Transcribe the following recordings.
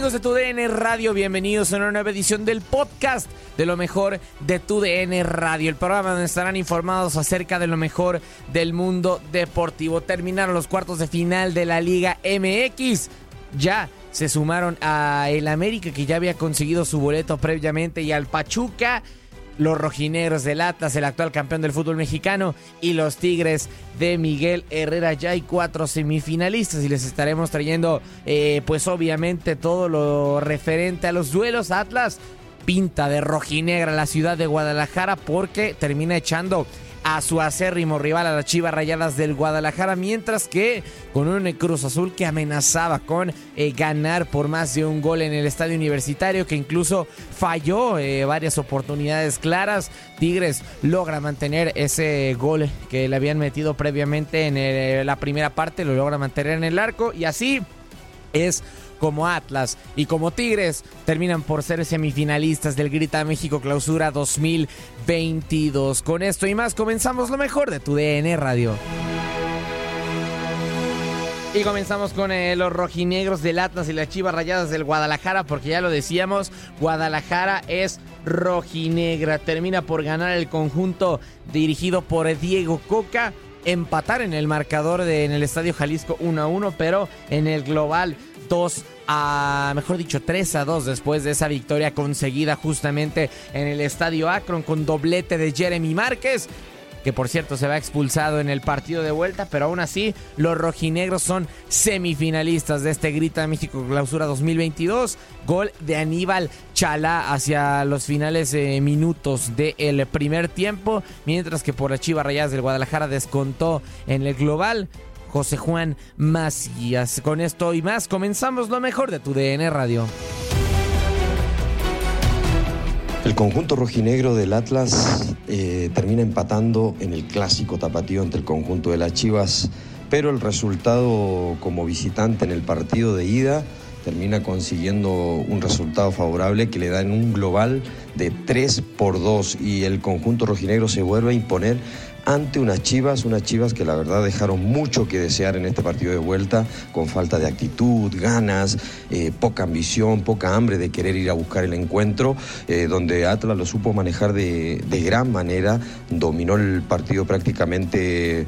Amigos de tu DN Radio? Bienvenidos a una nueva edición del podcast de lo mejor de tu DN Radio, el programa donde estarán informados acerca de lo mejor del mundo deportivo. Terminaron los cuartos de final de la Liga MX. Ya se sumaron a el América que ya había conseguido su boleto previamente y al Pachuca los rojinegros del Atlas, el actual campeón del fútbol mexicano, y los Tigres de Miguel Herrera. Ya hay cuatro semifinalistas y les estaremos trayendo, eh, pues obviamente, todo lo referente a los duelos. Atlas pinta de rojinegra la ciudad de Guadalajara porque termina echando a su acérrimo rival a las Chivas Rayadas del Guadalajara, mientras que con un Cruz Azul que amenazaba con eh, ganar por más de un gol en el estadio universitario, que incluso falló eh, varias oportunidades claras. Tigres logra mantener ese gol que le habían metido previamente en el- la primera parte, lo logra mantener en el arco y así es como Atlas y como Tigres terminan por ser semifinalistas del Grita México Clausura 2022. Con esto y más comenzamos lo mejor de tu DN Radio. Y comenzamos con eh, los rojinegros del Atlas y las chivas rayadas del Guadalajara, porque ya lo decíamos, Guadalajara es rojinegra. Termina por ganar el conjunto dirigido por Diego Coca. Empatar en el marcador de, en el Estadio Jalisco 1 a 1, pero en el global 2 a, mejor dicho, 3 a 2 después de esa victoria conseguida justamente en el Estadio Akron con doblete de Jeremy Márquez que por cierto se va expulsado en el partido de vuelta, pero aún así los rojinegros son semifinalistas de este Grita México Clausura 2022. Gol de Aníbal Chalá hacia los finales eh, minutos del primer tiempo, mientras que por las Chivas Rayadas del Guadalajara descontó en el global. José Juan Macías. Con esto y más comenzamos lo mejor de tu DN Radio. El conjunto rojinegro del Atlas eh, termina empatando en el clásico tapatío ante el conjunto de las Chivas, pero el resultado como visitante en el partido de ida termina consiguiendo un resultado favorable que le da en un global de 3 por 2 y el conjunto rojinegro se vuelve a imponer ante unas Chivas, unas Chivas que la verdad dejaron mucho que desear en este partido de vuelta, con falta de actitud, ganas, eh, poca ambición, poca hambre de querer ir a buscar el encuentro, eh, donde Atlas lo supo manejar de, de gran manera, dominó el partido prácticamente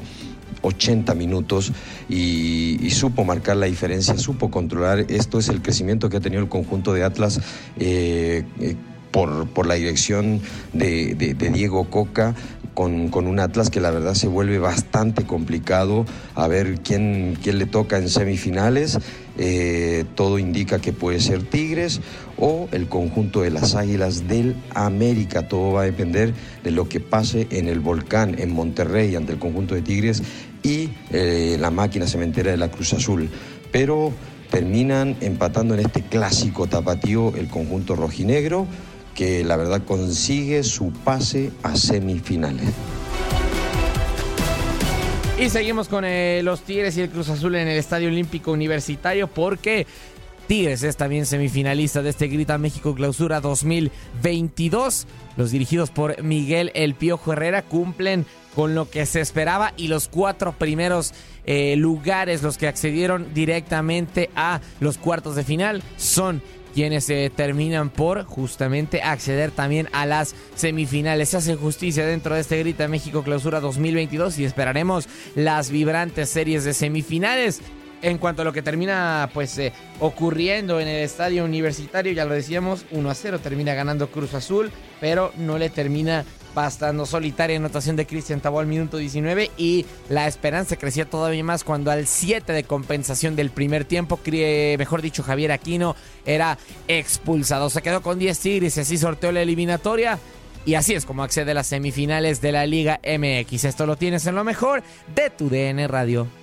80 minutos y, supo marcar la diferencia, supo controlar. Esto es el crecimiento que ha tenido el conjunto de Atlas. Eh, eh, por, la dirección de, Diego Coca, con, un Atlas que la verdad se vuelve bastante complicado a ver quién, quién le toca en semifinales. Eh, todo indica que puede ser Tigres o el conjunto de las Águilas del América. Todo va a depender de lo que pase en el volcán, en Monterrey, ante el conjunto de Tigres y eh, la máquina cementera de la Cruz Azul. Pero terminan empatando en este clásico tapatío el conjunto rojinegro que la verdad consigue su pase a semifinales. Y seguimos con eh, los Tigres y el Cruz Azul en el Estadio Olímpico Universitario porque Tigres es también semifinalista de este Grita México Clausura 2022. Los dirigidos por Miguel El Piojo Herrera cumplen con lo que se esperaba y los cuatro primeros eh, lugares, los que accedieron directamente a los cuartos de final, son quienes se terminan por justamente acceder también a las semifinales. Se hace justicia dentro de este Grita México Clausura 2022 y esperaremos las vibrantes series de semifinales en cuanto a lo que termina pues eh, ocurriendo en el estadio universitario, ya lo decíamos, 1 a 0 termina ganando Cruz Azul, pero no le termina bastando solitaria anotación de Cristian Tabó al minuto 19 y la esperanza crecía todavía más cuando al 7 de compensación del primer tiempo, mejor dicho Javier Aquino era expulsado. Se quedó con 10 tigres y así sorteó la eliminatoria. Y así es como accede a las semifinales de la Liga MX. Esto lo tienes en lo mejor de tu DN Radio.